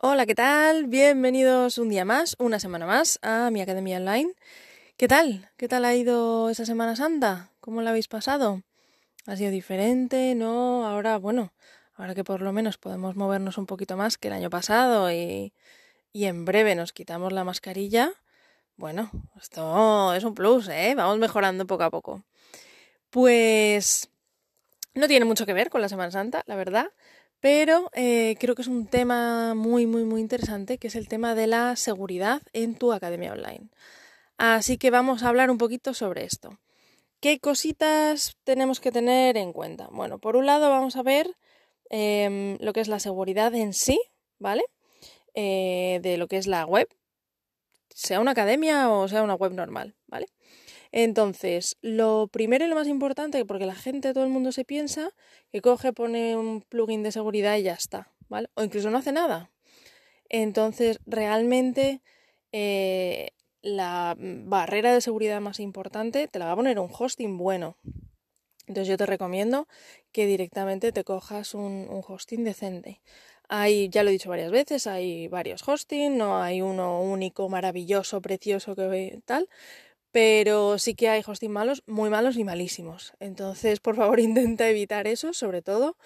Hola, ¿qué tal? Bienvenidos un día más, una semana más a mi Academia Online. ¿Qué tal? ¿Qué tal ha ido esa Semana Santa? ¿Cómo la habéis pasado? ¿Ha sido diferente? ¿No? Ahora, bueno, ahora que por lo menos podemos movernos un poquito más que el año pasado y, y en breve nos quitamos la mascarilla, bueno, esto es un plus, ¿eh? Vamos mejorando poco a poco. Pues no tiene mucho que ver con la Semana Santa, la verdad. Pero eh, creo que es un tema muy, muy, muy interesante, que es el tema de la seguridad en tu academia online. Así que vamos a hablar un poquito sobre esto. ¿Qué cositas tenemos que tener en cuenta? Bueno, por un lado vamos a ver em, lo que es la seguridad en sí, ¿vale? Eh, de lo que es la web, sea una academia o sea una web normal, ¿vale? Entonces, lo primero y lo más importante, porque la gente, todo el mundo se piensa que coge, pone un plugin de seguridad y ya está, ¿vale? O incluso no hace nada. Entonces, realmente eh, la barrera de seguridad más importante te la va a poner un hosting bueno. Entonces yo te recomiendo que directamente te cojas un, un hosting decente. Hay, ya lo he dicho varias veces, hay varios hosting, no hay uno único, maravilloso, precioso que tal, pero sí que hay hosting malos, muy malos y malísimos. Entonces, por favor, intenta evitar eso, sobre todo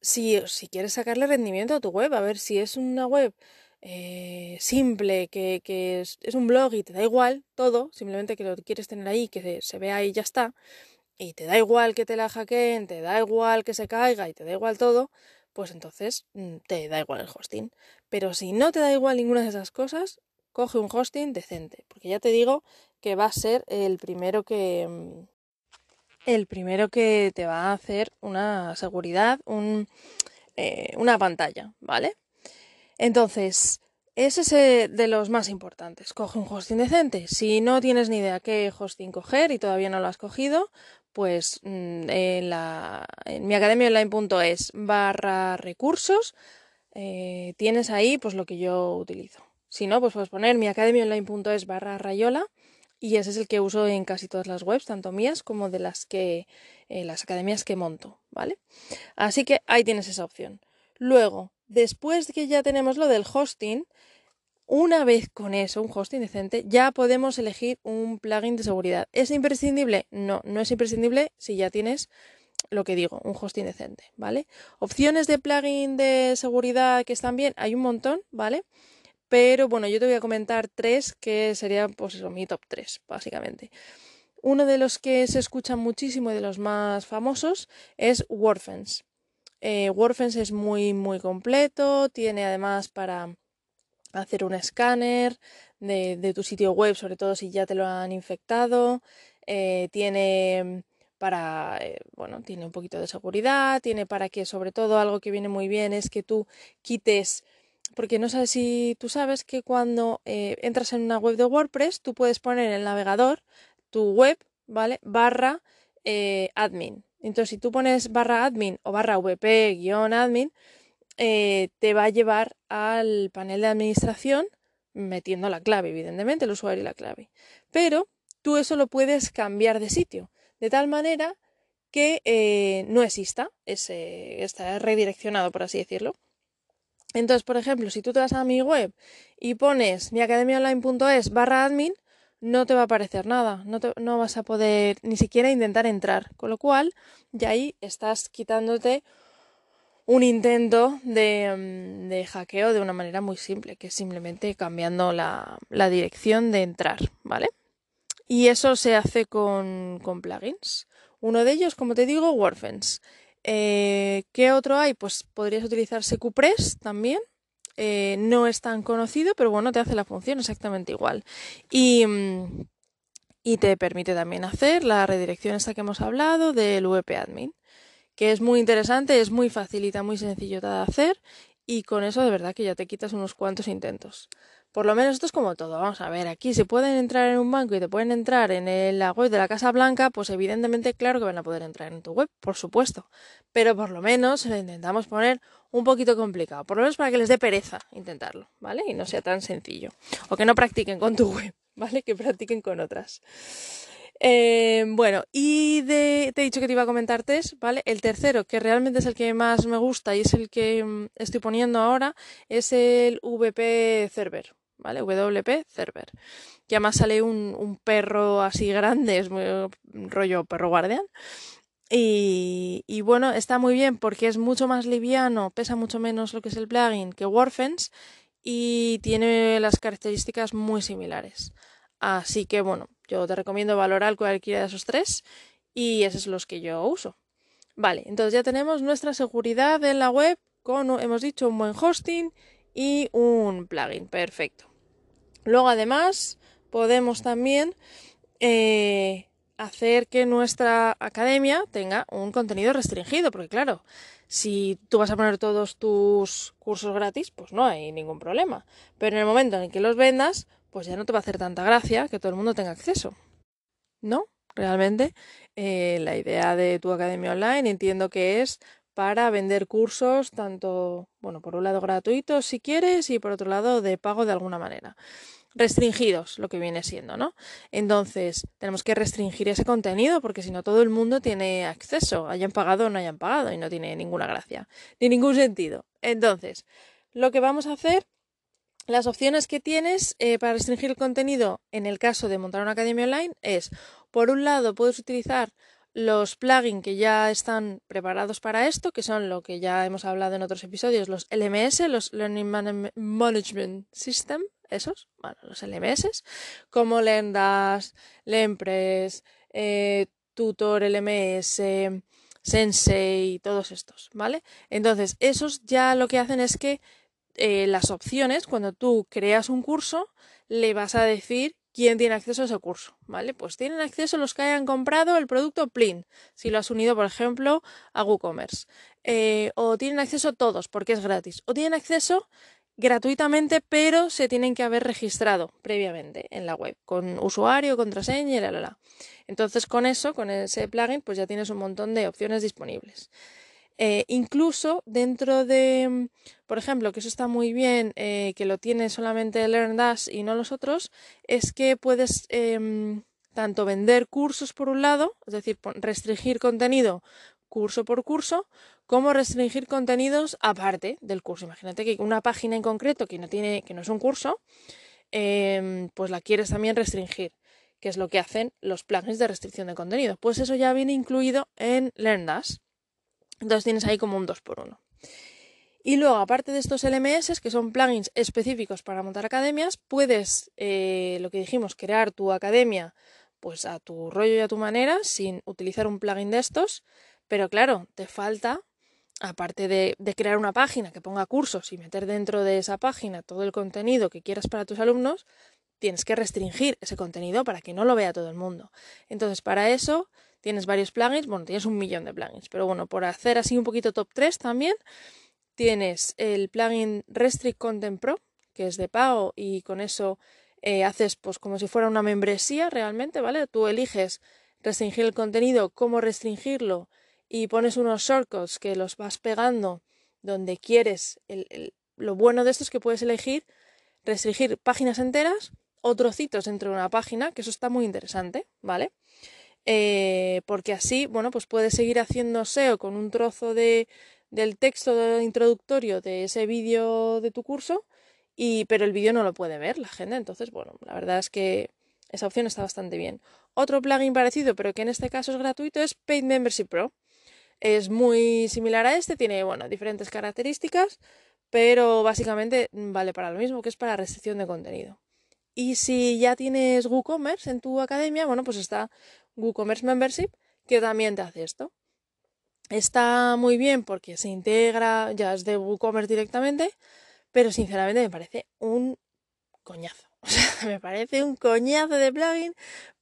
si, si quieres sacarle rendimiento a tu web, a ver si es una web eh, simple, que, que es, un blog y te da igual todo, simplemente que lo quieres tener ahí, que se, se vea y ya está, y te da igual que te la hackeen, te da igual que se caiga y te da igual todo, pues entonces mm, te da igual el hosting. Pero si no te da igual ninguna de esas cosas, coge un hosting decente, porque ya te digo que va a ser el primero que mm, el primero que te va a hacer una seguridad, un, eh, una pantalla, ¿vale? Entonces, es eh, de los más importantes. Coge un hosting decente. Si no tienes ni idea qué hosting coger y todavía no lo has cogido, pues mm, en, la, en mi online.es barra recursos eh, tienes ahí pues lo que yo utilizo. Si no, pues puedes poner mi online.es barra rayola y ese es el que uso en casi todas las webs, tanto mías como de las que eh, las academias que monto, ¿vale? Así que ahí tienes esa opción. Luego, después de que ya tenemos lo del hosting, una vez con eso, un hosting decente, ya podemos elegir un plugin de seguridad. ¿Es imprescindible? No, no es imprescindible si ya tienes lo que digo, un hosting decente, ¿vale? Opciones de plugin de seguridad que están bien, hay un montón, ¿vale? Pero bueno, yo te voy a comentar tres que serían, pues eso, mi top tres, básicamente. Uno de los que se escuchan muchísimo y de los más famosos es WordFence. Eh, WordFence es muy, muy completo, tiene además para hacer un escáner de, tu sitio web, sobre todo si ya te lo han infectado. Eh, tiene para, eh, bueno, tiene un poquito de seguridad, tiene para que, sobre todo, algo que viene muy bien es que tú quites porque no sabes si tú sabes que cuando eh, entras en una web de WordPress, tú puedes poner en el navegador tu web, ¿vale? Barra admin. Entonces, si tú pones barra admin o barra vp-admin, eh, te va a llevar al panel de administración metiendo la clave, evidentemente, el usuario y la clave. Pero tú eso lo puedes cambiar de sitio, de tal manera que no exista, ese, está redireccionado, por así decirlo. Entonces, por ejemplo, si tú te vas a mi web y pones miacademiaonline.es barra admin, no te va a aparecer nada, no, no vas a poder ni siquiera intentar entrar, con lo cual ya ahí estás quitándote un intento de, mm, de, hackeo de una manera muy simple, que es simplemente cambiando la, la dirección de entrar, ¿vale? Y eso se hace con, con plugins. Uno de ellos, como te digo, WordFence. Eh, ¿Qué otro hay? Pues podrías utilizar SQPress también. Eh, no es tan conocido, pero bueno, te hace la función exactamente igual. Y, mm, y te permite también hacer la redirección esta que hemos hablado del VP Admin, que es muy interesante, es muy facilita, muy sencillo de hacer y con eso de verdad que ya te quitas unos cuantos intentos. Por lo menos esto es como todo. Vamos a ver, aquí si pueden entrar en un banco y te pueden entrar en la web de la Casa Blanca, pues evidentemente claro que van a poder entrar en tu web, por supuesto. Pero por lo menos lo intentamos poner un poquito complicado, por lo menos para que les dé pereza intentarlo, ¿vale? Y no sea tan sencillo. O que no practiquen con tu web, ¿vale? Que practiquen con otras. Eh, bueno, y te he dicho que te iba a comentar test, ¿vale? El tercero, que realmente es el que más me gusta y es el que mm, estoy poniendo ahora, es el VP Server, ¿vale? WP Server. Que además sale un, un perro así grande, es muy rollo perro guardián. Y, y, bueno, está muy bien porque es mucho más liviano, pesa mucho menos lo que es el plugin que Warfence y tiene las características muy similares. Así que bueno, yo te recomiendo valorar cualquiera de esos tres y esos son los que yo uso. Vale, entonces ya tenemos nuestra seguridad en la web con, hemos dicho, un buen hosting y un plugin. Perfecto. Luego además podemos también eh, hacer que nuestra academia tenga un contenido restringido, porque claro, si tú vas a poner todos tus cursos gratis, pues no hay ningún problema. Pero en el momento en que los vendas, pues ya no te va a hacer tanta gracia que todo el mundo tenga acceso. ¿No? Realmente eh, la idea de tu academia online entiendo que es para vender cursos tanto, bueno, por un lado gratuitos si quieres y por otro lado de pago de alguna manera. Restringidos, lo que viene siendo, ¿no? Entonces, tenemos que restringir ese contenido porque si no todo el mundo tiene acceso, hayan pagado o no hayan pagado y no tiene ninguna gracia, ni ningún sentido. Entonces, lo que vamos a hacer las opciones que tienes eh, para restringir el contenido en el caso de montar una academia online es, por un lado, puedes utilizar los plugins que ya están preparados para esto, que son lo que ya hemos hablado en otros episodios, los LMS, los Learning Management System, esos, bueno, los LMS, como Lendas, Lempress, eh, Tutor LMS, Sensei, todos estos, ¿vale? Entonces, esos ya lo que hacen es que eh, las opciones, cuando tú creas un curso, le vas a decir quién tiene acceso a ese curso, ¿vale? Pues tienen acceso los que hayan comprado el producto Plin, si lo has unido, por ejemplo, a WooCommerce. Eh, o tienen acceso todos, porque es gratis. O tienen acceso gratuitamente, pero se tienen que haber registrado previamente en la web, con usuario, contraseña la, la, la. Entonces, con eso, con ese plugin, pues ya tienes un montón de opciones disponibles. Eh, incluso dentro de, mm, por ejemplo, que eso está muy bien, eh, que lo tiene solamente LearnDash y no los otros, es que puedes em, tanto vender cursos por un lado, es decir, restringir contenido curso por curso, como restringir contenidos aparte del curso. Imagínate que una página en concreto que no tiene, que no es un curso, em, pues la quieres también restringir, que es lo que hacen los plugins de restricción de contenido. Pues eso ya viene incluido en LearnDash. Entonces tienes ahí como un 2x1. Y luego, aparte de estos LMS, que son plugins específicos para montar academias, puedes, eh, lo que dijimos, crear tu academia pues a tu rollo y a tu manera, sin utilizar un plugin de estos. Pero claro, te falta, aparte de, de crear una página que ponga cursos y meter dentro de esa página todo el contenido que quieras para tus alumnos, tienes que restringir ese contenido para que no lo vea todo el mundo. Entonces, para eso tienes varios plugins, bueno, tienes un millón de plugins, pero bueno, por hacer así un poquito top 3 también, tienes el plugin Restrict Content Pro, que es de pago y con eso eh, haces pues como si fuera una membresía realmente, ¿vale? Tú eliges restringir el contenido, cómo restringirlo y pones unos shortcuts que los vas pegando donde quieres. lo bueno de esto es que puedes elegir restringir páginas enteras o trocitos dentro de una página, que eso está muy interesante, ¿vale? Eh, porque así, bueno, pues puedes seguir haciendo SEO con un trozo de, del texto introductorio de ese vídeo de tu curso, y, pero el vídeo no lo puede ver la gente, entonces, bueno, la verdad es que esa opción está bastante bien. Otro plugin parecido, pero que en este caso es gratuito, es Paid Membership Pro. Es muy similar a este, tiene, bueno, diferentes características, pero básicamente vale para lo mismo, que es para restricción de contenido. Y si ya tienes WooCommerce en tu academia, bueno, pues está WooCommerce Membership, que también te hace esto. Está muy bien porque se integra, ya es de WooCommerce directamente, pero sinceramente me parece un coñazo. O sea, me parece un coñazo de plugin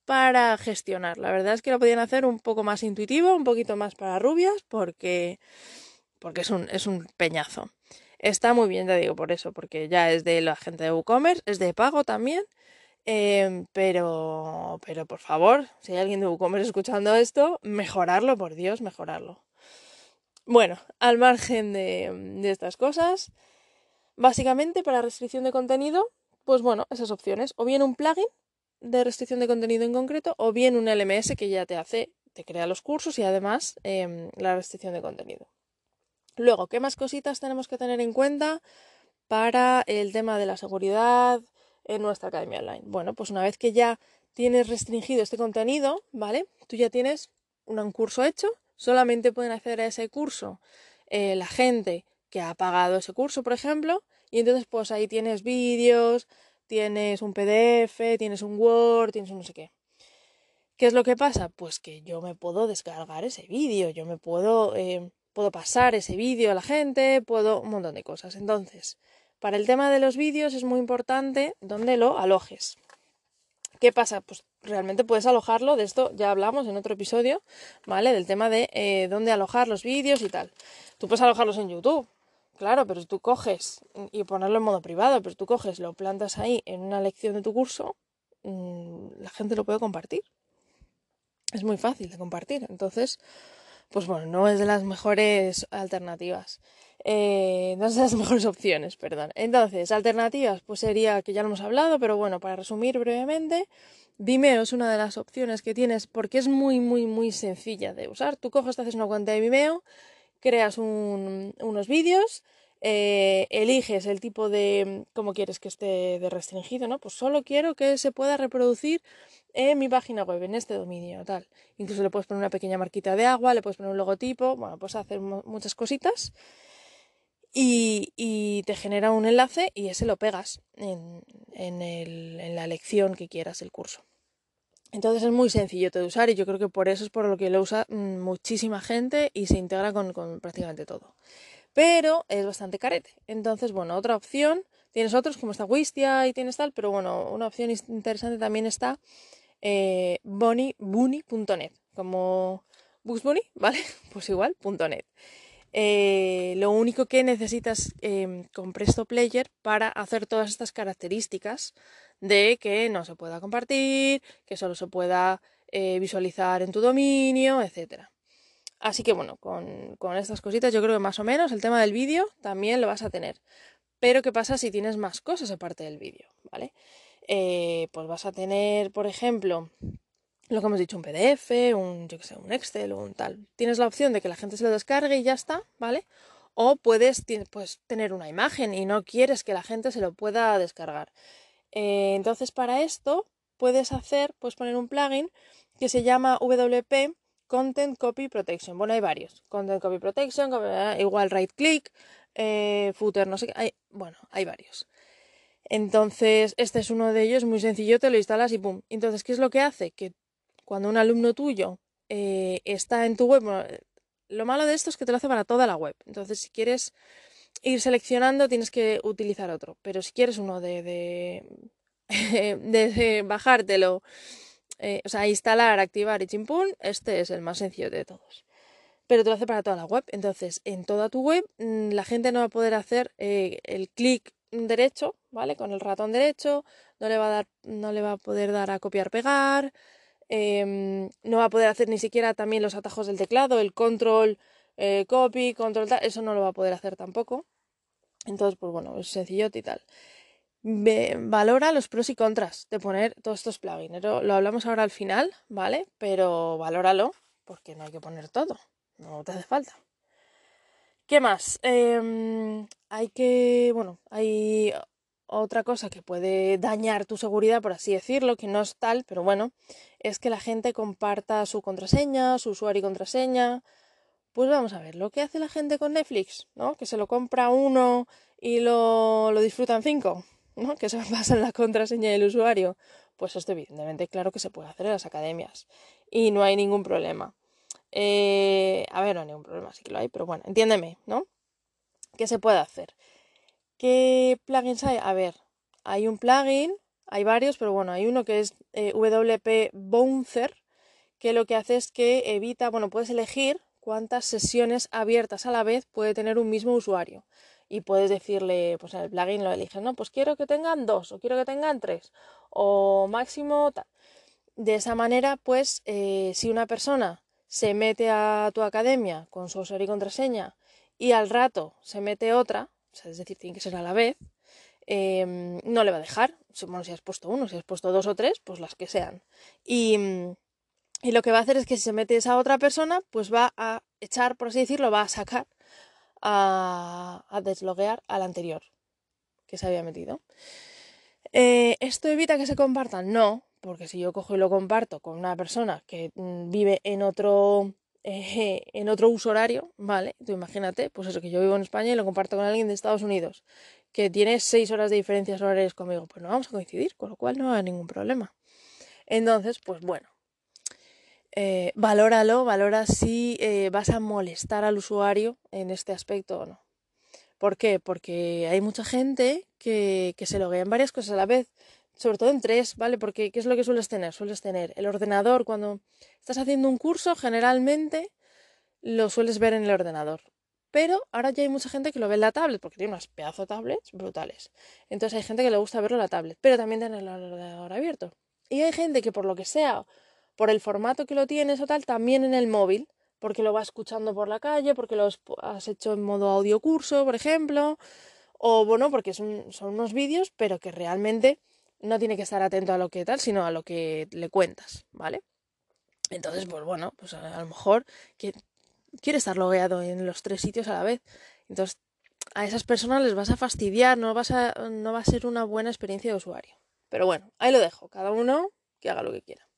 para gestionar. La verdad es que lo podían hacer un poco más intuitivo, un poquito más para rubias, porque, porque es, un, es un peñazo. Está muy bien, te digo por eso, porque ya es de la gente de WooCommerce, es de pago también Em, pero, pero por favor, si hay alguien de WooCommerce escuchando esto, mejorarlo, por Dios, mejorarlo. Bueno, al margen de, de estas cosas, básicamente para restricción de contenido, pues bueno, esas opciones. O bien un plugin de restricción de contenido en concreto o bien un LMS que ya te hace, te crea los cursos y además em, la restricción de contenido. Luego, ¿qué más cositas tenemos que tener en cuenta para el tema de la seguridad en nuestra academia online? Bueno, pues una vez que ya tienes restringido este contenido, ¿vale? Tú ya tienes un curso hecho, solamente pueden acceder a ese curso eh, la gente que ha pagado ese curso, por ejemplo, y entonces pues ahí tienes vídeos, tienes un PDF, tienes un Word, tienes un no sé qué. ¿Qué es lo que pasa? Pues que yo me puedo descargar ese vídeo, yo me puedo, eh, puedo pasar ese vídeo a la gente, puedo un montón de cosas. Entonces, para el tema de los vídeos es muy importante dónde lo alojes. ¿Qué pasa? Pues realmente puedes alojarlo, de esto ya hablamos en otro episodio, ¿vale? Del tema de eh, dónde alojar los vídeos y tal. Tú puedes alojarlos en YouTube, Claro, pero tú coges y ponerlo en modo privado, pero tú coges, lo plantas ahí en una lección de tu curso, mm, la gente lo puede compartir. Es muy fácil de compartir. Entonces, pues bueno, no es de las mejores alternativas. Eh, no de las mejores opciones, perdón. Entonces, alternativas, pues sería que ya lo hemos hablado, pero bueno, para resumir brevemente, Vimeo es una de las opciones que tienes porque es muy, muy, muy sencilla de usar. Tú coges, te haces una cuenta de Vimeo, creas unos vídeos, eh, eliges el tipo de cómo quieres que esté de restringido, ¿no? Pues solo quiero que se pueda reproducir en mi página web, en este dominio, tal. Incluso le puedes poner una pequeña marquita de agua, le puedes poner un logotipo, bueno, puedes hacer muchas cositas. Y, te genera un enlace y ese lo pegas en, en la lección que quieras el curso. Entonces es muy sencillo de usar y yo creo que por eso es por lo que lo usa mm, muchísima gente y se integra con, prácticamente todo. Pero es bastante carete. Entonces, bueno, otra opción, tienes otros como está Wistia y tienes tal, pero bueno, una opción interesante también está eh, como Bugs Bunny, ¿vale? Pues igual, .net. Eh, lo único que necesitas eh, con Presto Player para hacer todas estas características de que no se pueda compartir, que solo se pueda eh, visualizar en tu dominio, etc. Así que bueno, con, estas cositas yo creo que más o menos el tema del vídeo también lo vas a tener. Pero ¿qué pasa si tienes más cosas aparte del vídeo? ¿Vale? Eh, pues vas a tener, por ejemplo, lo que hemos dicho, un PDF, un, yo sé, un Excel o un tal. Tienes la opción de que la gente se lo descargue y ya está, ¿vale? O puedes pues, tener una imagen y no quieres que la gente se lo pueda descargar. Eh, entonces, para esto puedes hacer, puedes poner un plugin que se llama WP Content Copy Protection. Bueno, hay varios. Content Copy Protection, igual right click, eh, footer, no sé qué. Bueno, hay varios. Entonces, este es uno de ellos, muy sencillo, te lo instalas y pum. Entonces, ¿qué es lo que hace? Que cuando un alumno tuyo está en tu web, lo malo de esto es que te lo hace para toda la web. Entonces, si quieres ir seleccionando tienes que utilizar otro. Pero si quieres uno de, de, bajártelo, eh, o sea, instalar, activar y chimpún, este es el más sencillo de todos. Pero te lo hace para toda la web. Entonces, en toda tu web, mm, la gente no va a poder hacer eh, el clic derecho, ¿vale? Con el ratón derecho, no le va a dar, no le va a poder dar a copiar, pegar. Em, no va a poder hacer ni siquiera también los atajos del teclado, el control eh, copy, control, tal, eso no lo va a poder hacer tampoco. Entonces, pues bueno, es sencillo y tal. valora los pros y contras de poner todos estos plugins. Lo, hablamos ahora al final, ¿vale? Pero valóralo porque no hay que poner todo. No te hace falta. ¿Qué más? Em, hay que, bueno, hay otra cosa que puede dañar tu seguridad, por así decirlo, que no es tal, pero bueno, es que la gente comparta su contraseña, su usuario y contraseña, pues vamos a ver, lo que hace la gente con Netflix, ¿no? Que se lo compra uno y lo, lo disfrutan cinco, ¿no? Que se en la contraseña del usuario. Pues esto evidentemente claro que se puede hacer en las academias y no hay ningún problema. Eh, a ver, no hay ningún problema, sí que lo hay, pero bueno, entiéndeme, ¿no? ¿Qué se puede hacer? ¿Qué plugins hay? A ver, hay un plugin, hay varios, pero bueno, hay uno que es eh, WP Bouncer, que lo que hace es que evita, bueno, puedes elegir cuántas sesiones abiertas a la vez puede tener un mismo usuario. Y puedes decirle, pues en el plugin lo eliges, ¿no? Pues quiero que tengan dos o quiero que tengan tres o máximo tal. De esa manera, pues eh, si una persona se mete a tu academia con su usuario y contraseña y al rato se mete otra, es decir, tiene que ser a la vez, em, no le va a dejar. Bueno, si has puesto uno, si has puesto dos o tres, pues las que sean. Y, y lo que va a hacer es que si se mete esa otra persona, pues va a echar, por así decirlo, va a sacar, a, a desloguear al anterior que se había metido. Eh, ¿Esto evita que se compartan? No, porque si yo cojo y lo comparto con una persona que mm, vive en otro, eh, en otro uso horario, ¿vale? Tú imagínate, pues eso, que yo vivo en España y lo comparto con alguien de Estados Unidos, que tiene seis horas de diferencias horarias conmigo, pues no vamos a coincidir, con lo cual no hay ningún problema. Entonces, pues bueno, eh, valóralo, valora si eh, vas a molestar al usuario en este aspecto o no. ¿Por qué? Porque hay mucha gente que, que se loguea en varias cosas a la vez sobre todo en tres, ¿vale? Porque ¿qué es lo que sueles tener? Sueles tener el ordenador cuando estás haciendo un curso, generalmente lo sueles ver en el ordenador. Pero ahora ya hay mucha gente que lo ve en la tablet, porque tiene unas pedazos de tablets brutales. Entonces hay gente que le gusta verlo en la tablet, pero también tener el ordenador abierto. Y hay gente que por lo que sea, por el formato que lo tienes o tal, también en el móvil, porque lo va escuchando por la calle, porque lo has hecho en modo audio curso, por ejemplo, o bueno, porque son, son unos vídeos, pero que realmente no tiene que estar atento a lo que tal, sino a lo que le cuentas, ¿vale? Entonces, pues bueno, pues a, lo mejor quiere estar logueado en los tres sitios a la vez. Entonces, a esas personas les vas a fastidiar, no, vas a, no va a ser una buena experiencia de usuario. Pero bueno, ahí lo dejo, cada uno que haga lo que quiera.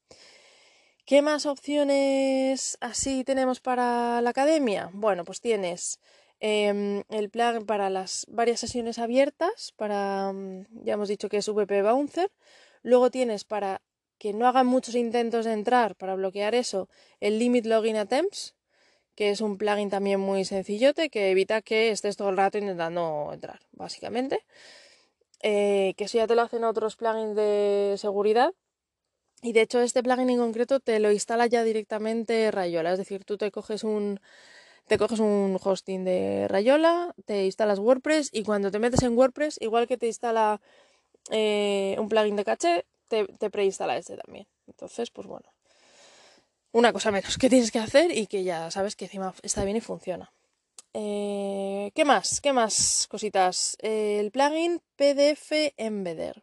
¿Qué más opciones así tenemos para la academia? Bueno, pues tienes Em, el plan para las varias sesiones abiertas, para, mm, ya hemos dicho que es VP Bouncer. Luego tienes para que no hagan muchos intentos de entrar, para bloquear eso, el Limit Login Attempts, que es un plugin también muy sencillote que evita que estés todo el rato intentando entrar, básicamente. Eh, que eso ya te lo hacen otros plugins de seguridad. Y de hecho este plugin en concreto te lo instala ya directamente Rayola, es decir, tú te coges un te coges un hosting de Rayola, te instalas WordPress y cuando te metes en WordPress, igual que te instala eh, un plugin de caché, te, preinstala este también. Entonces, pues bueno, una cosa menos que tienes que hacer y que ya sabes que encima está bien y funciona. Eh, ¿Qué más? ¿Qué más cositas? el plugin PDF Embedder.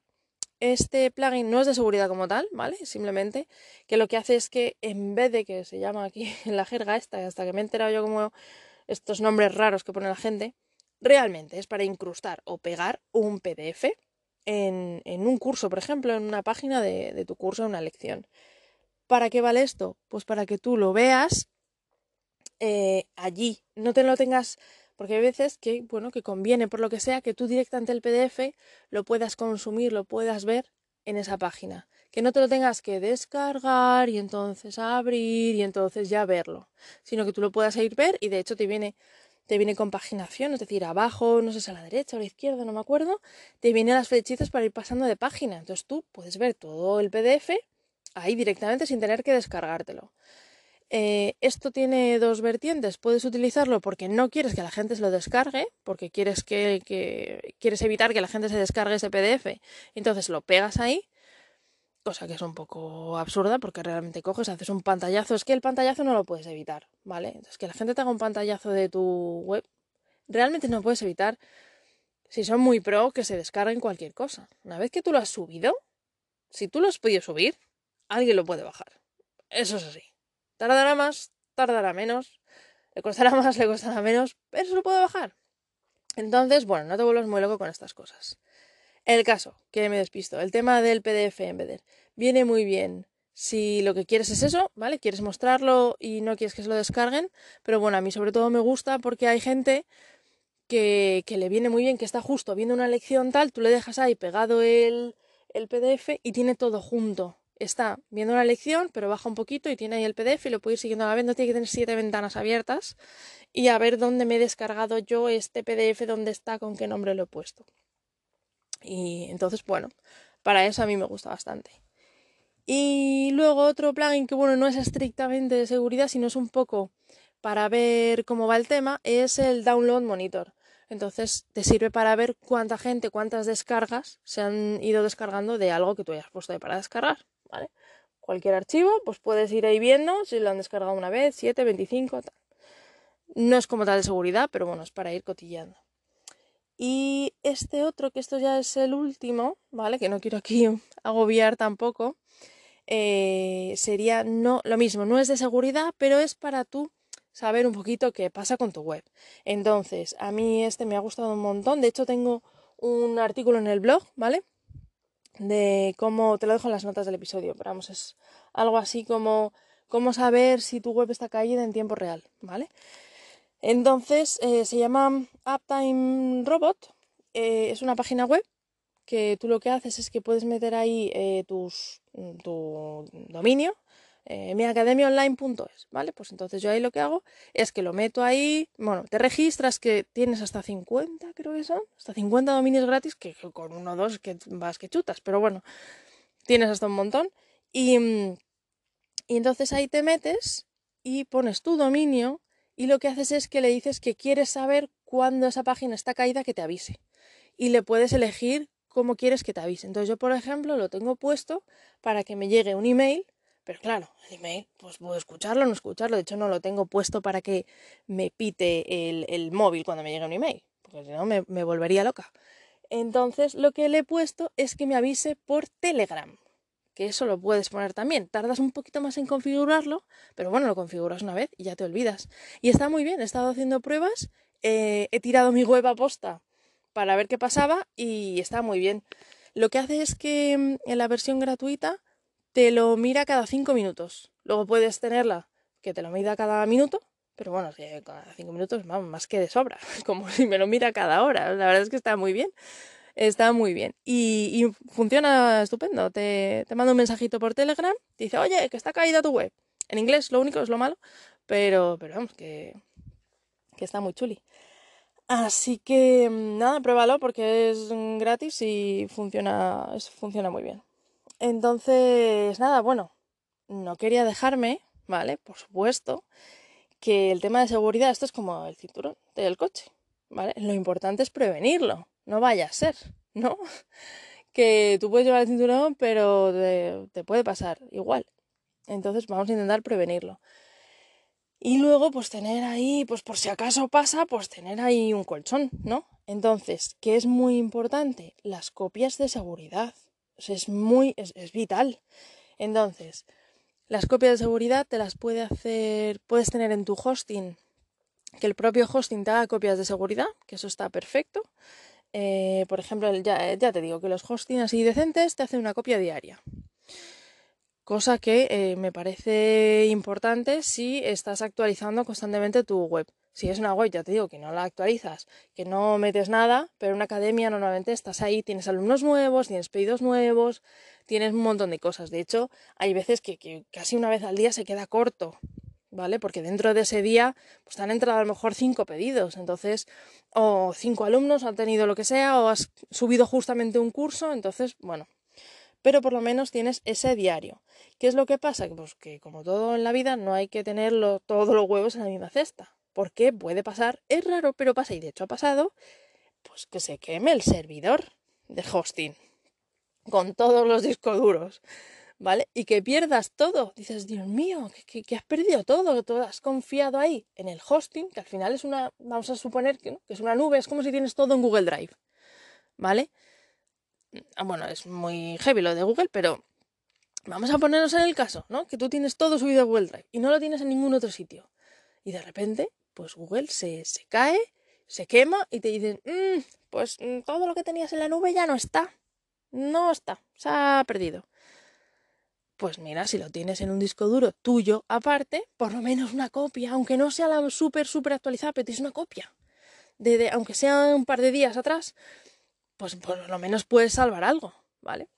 Este plugin no es de seguridad como tal, ¿vale? Simplemente que lo que hace es que en vez de que se llama aquí en la jerga esta, hasta que me he enterado yo como estos nombres raros que pone la gente, realmente es para incrustar o pegar un PDF en, un curso, por ejemplo, en una página de, tu curso, una lección. ¿Para qué vale esto? Pues para que tú lo veas eh, allí, no te lo tengas porque hay veces que, bueno, que conviene por lo que sea que tú directamente el PDF lo puedas consumir, lo puedas ver en esa página. Que no te lo tengas que descargar y entonces abrir y entonces ya verlo. Sino que tú lo puedas ir ver y de hecho te viene, te viene con paginación, es decir, abajo, no sé si a la derecha o a la izquierda, no me acuerdo, te vienen las flechitas para ir pasando de página. Entonces tú puedes ver todo el PDF ahí directamente sin tener que descargártelo. Eh, esto tiene dos vertientes. Puedes utilizarlo porque no quieres que la gente se lo descargue, porque quieres que, quieres evitar que la gente se descargue ese PDF. Entonces lo pegas ahí, cosa que es un poco absurda porque realmente coges, haces un pantallazo. Es que el pantallazo no lo puedes evitar, ¿vale? Entonces que la gente te haga un pantallazo de tu web, realmente no puedes evitar. Si son muy pro, que se descarguen cualquier cosa. Una vez que tú lo has subido, si tú lo has podido subir, alguien lo puede bajar. Eso es así. Tardará más, tardará menos, le costará más, le costará menos, pero se lo puede bajar. Entonces, bueno, no te vuelvas muy loco con estas cosas. El caso, que me despisto, el tema del PDF Embedder viene muy bien si lo que quieres es eso, ¿vale? Quieres mostrarlo y no quieres que se lo descarguen, pero bueno, a mí sobre todo me gusta porque hay gente que, que le viene muy bien, que está justo viendo una lección tal, tú le dejas ahí pegado el, el PDF y tiene todo junto, está viendo una lección, pero baja un poquito y tiene ahí el PDF y lo puede ir siguiendo a la vez. No tiene que tener siete ventanas abiertas y a ver dónde me he descargado yo este PDF, dónde está, con qué nombre lo he puesto. Y entonces, bueno, para eso a mí me gusta bastante. Y luego otro plugin que, bueno, no es estrictamente de seguridad, sino es un poco para ver cómo va el tema, es el Download Monitor. Entonces te sirve para ver cuánta gente, cuántas descargas se han ido descargando de algo que tú hayas puesto ahí para descargar. ¿Vale? Cualquier archivo, pues puedes ir ahí viendo si lo han descargado una vez, 7, 25, tal. No es como tal de seguridad, pero bueno, es para ir cotillando. Y este otro, que esto ya es el último, ¿vale? Que no quiero aquí agobiar tampoco, eh, sería no lo mismo, no es de seguridad, pero es para tú saber un poquito qué pasa con tu web. Entonces, a mí este me ha gustado un montón. De hecho, tengo un artículo en el blog, ¿vale? De cómo, te lo dejo en las notas del episodio, pero vamos, es algo así como cómo saber si tu web está caída en tiempo real, ¿vale? Entonces, eh, se llama Uptime Robot, eh, es una página web que tú lo que haces es que puedes meter ahí eh, tus, tu dominio, eh, miacademiaonline.es, ¿vale? Pues entonces yo ahí lo que hago es que lo meto ahí, bueno, te registras que tienes hasta 50, creo que son, hasta 50 dominios gratis, que, con uno o dos que vas que chutas, pero bueno, tienes hasta un montón. Y, y entonces ahí te metes y pones tu dominio y lo que haces es que le dices que quieres saber cuándo esa página está caída que te avise. Y le puedes elegir cómo quieres que te avise. Entonces yo, por ejemplo, lo tengo puesto para que me llegue un email pero claro, el email, pues puedo escucharlo o no escucharlo. De hecho, no lo tengo puesto para que me pite el, el móvil cuando me llegue un email, porque si no me, volvería loca. Entonces, lo que le he puesto es que me avise por Telegram, que eso lo puedes poner también. Tardas un poquito más en configurarlo, pero bueno, lo configuras una vez y ya te olvidas. Y está muy bien, he estado haciendo pruebas, eh, he tirado mi web a posta para ver qué pasaba y está muy bien. Lo que hace es que mm, en la versión gratuita te lo mira cada cinco minutos. Luego puedes tenerla que te lo mida cada minuto, pero bueno, cada cinco minutos más que de sobra, como si me lo mira cada hora. La verdad es que está muy bien. Está muy bien. Y, funciona estupendo. Te, te mando un mensajito por Telegram, te dice, oye, que está caída tu web. En inglés, lo único es lo malo, pero, pero vamos, que, que está muy chuli. Así que nada, pruébalo porque es gratis y funciona, funciona muy bien. Entonces, nada, bueno, no quería dejarme, ¿vale? Por supuesto, que el tema de seguridad, esto es como el cinturón del coche, ¿vale? Lo importante es prevenirlo, no vaya a ser, ¿no? Que tú puedes llevar el cinturón, pero te, puede pasar igual. Entonces vamos a intentar prevenirlo. Y luego, pues tener ahí, pues por si acaso pasa, pues tener ahí un colchón, ¿no? Entonces, ¿qué es muy importante? Las copias de seguridad es muy, es, vital. Entonces, las copias de seguridad te las puede hacer, puedes tener en tu hosting, que el propio hosting te haga copias de seguridad, que eso está perfecto. Eh, por ejemplo, ya, ya, te digo que los hostings así decentes te hacen una copia diaria. Cosa que eh, me parece importante si estás actualizando constantemente tu web. Si es una web, ya te digo, que no la actualizas, que no metes nada, pero en una academia normalmente estás ahí, tienes alumnos nuevos, tienes pedidos nuevos, tienes un montón de cosas. De hecho, hay veces que, casi una vez al día se queda corto, ¿vale? Porque dentro de ese día pues han entrado a lo mejor cinco pedidos, entonces, o cinco alumnos han tenido lo que sea, o has subido justamente un curso, entonces, bueno, pero por lo menos tienes ese diario. ¿Qué es lo que pasa? Pues que como todo en la vida no hay que tenerlo todos los huevos en la misma cesta porque puede pasar, es raro, pero pasa y de hecho ha pasado, pues que se queme el servidor de hosting con todos los discos duros, ¿vale? Y que pierdas todo. Dices, Dios mío, que, has perdido todo, todo has confiado ahí en el hosting, que al final es una, vamos a suponer que, que es una nube, es como si tienes todo en Google Drive, ¿vale? Ah, bueno, es muy heavy lo de Google, pero vamos a ponernos en el caso, ¿no? Que tú tienes todo subido a Google Drive y no lo tienes en ningún otro sitio. Y de repente pues Google se, se cae, se quema y te dicen, mm, pues mm, todo lo que tenías en la nube ya no está. No está, se ha perdido. Pues mira, si lo tienes en un disco duro tuyo aparte, por lo menos una copia, aunque no sea la súper, súper actualizada, pero tienes una copia. De, aunque sea un par de días atrás, pues por lo menos puedes salvar algo, ¿vale?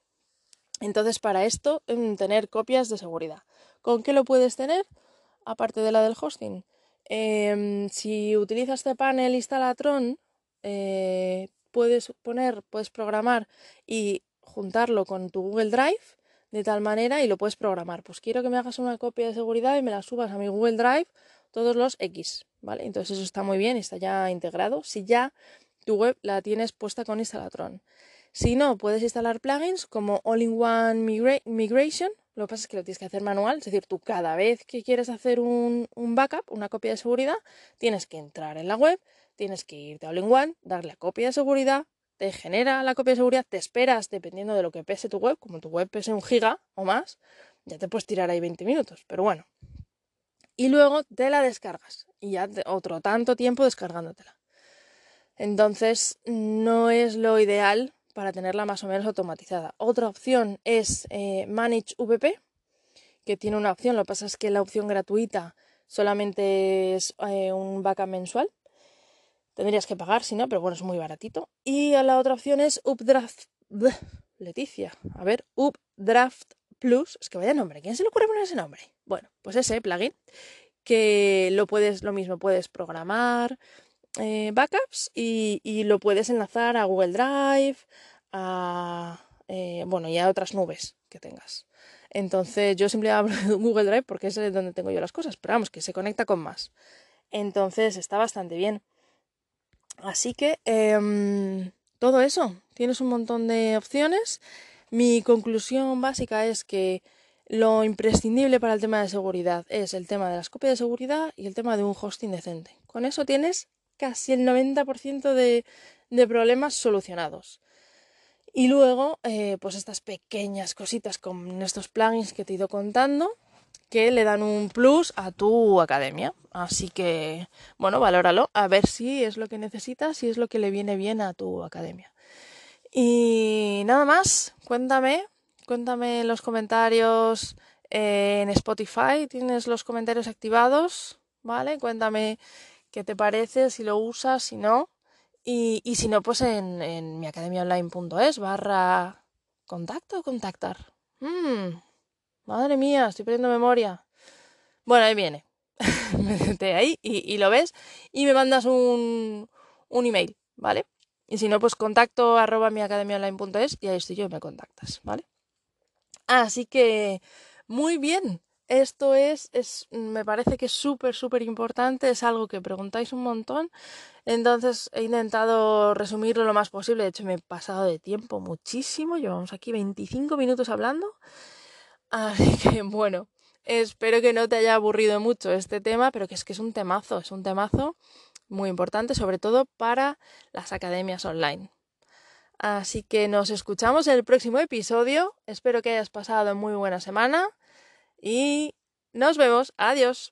Entonces, para esto, mm, tener copias de seguridad. ¿Con qué lo puedes tener? Aparte de la del hosting, Em, si utilizas este panel Instalatron, eh, puedes poner, puedes programar y juntarlo con tu Google Drive de tal manera y lo puedes programar. Pues quiero que me hagas una copia de seguridad y me la subas a mi Google Drive todos los X, ¿vale? Entonces eso está muy bien, está ya integrado. Si ya tu web la tienes puesta con Instalatron. Si no, puedes instalar plugins como All-in-One Migration, lo que pasa es que lo tienes que hacer manual, es decir, tú cada vez que quieres hacer un, backup, una copia de seguridad, tienes que entrar en la web, tienes que irte a All-in-One, darle a copia de seguridad, te genera la copia de seguridad, te esperas dependiendo de lo que pese tu web, como tu web pese un giga o más, ya te puedes tirar ahí 20 minutos, pero bueno. Y luego te la descargas y ya otro tanto tiempo descargándotela. Entonces no es lo ideal para tenerla más o menos automatizada. Otra opción es eh, Manage VP, que tiene una opción, lo que pasa es que la opción gratuita solamente es eh, un backup mensual. Tendrías que pagar, si no, pero bueno, es muy baratito. Y la otra opción es Updraft. Leticia, a ver, Updraft Plus. Es que vaya nombre, ¿quién se le ocurre poner ese nombre? Bueno, pues ese plugin que lo puedes, lo mismo, puedes programar eh, backups y, lo puedes enlazar a Google Drive, a, eh, bueno, y a otras nubes que tengas. Entonces yo siempre hablo de Google Drive porque es donde tengo yo las cosas, pero vamos, que se conecta con más. Entonces está bastante bien. Así que em, todo eso, tienes un montón de opciones. Mi conclusión básica es que lo imprescindible para el tema de seguridad es el tema de las copias de seguridad y el tema de un hosting decente. Con eso tienes casi el 90% de, de problemas solucionados. Y luego, eh, pues estas pequeñas cositas con estos plugins que te he ido contando, que le dan un plus a tu academia. Así que, bueno, valóralo, a ver si es lo que necesitas, si es lo que le viene bien a tu academia. Y nada más, cuéntame, cuéntame en los comentarios eh, en Spotify, tienes los comentarios activados, ¿vale? Cuéntame qué te parece, si lo usas, si no. Y, y si no, pues en, en miacademiaonline.es barra contacto o contactar. Mm, madre mía, estoy perdiendo memoria. Bueno, ahí viene. Métete ahí y, y, lo ves y me mandas un, un email, ¿vale? Y si no, pues contacto arroba miacademiaonline.es y ahí estoy yo y me contactas, ¿vale? Así que, muy bien. Esto es, es, me parece que es súper, súper importante, es algo que preguntáis un montón, entonces he intentado resumirlo lo más posible, de hecho me he pasado de tiempo muchísimo, llevamos aquí 25 minutos hablando, así que bueno, espero que no te haya aburrido mucho este tema, pero que es que es un temazo, es un temazo muy importante, sobre todo para las academias online. Así que nos escuchamos en el próximo episodio. Espero que hayas pasado muy buena semana y nos vemos. Adiós.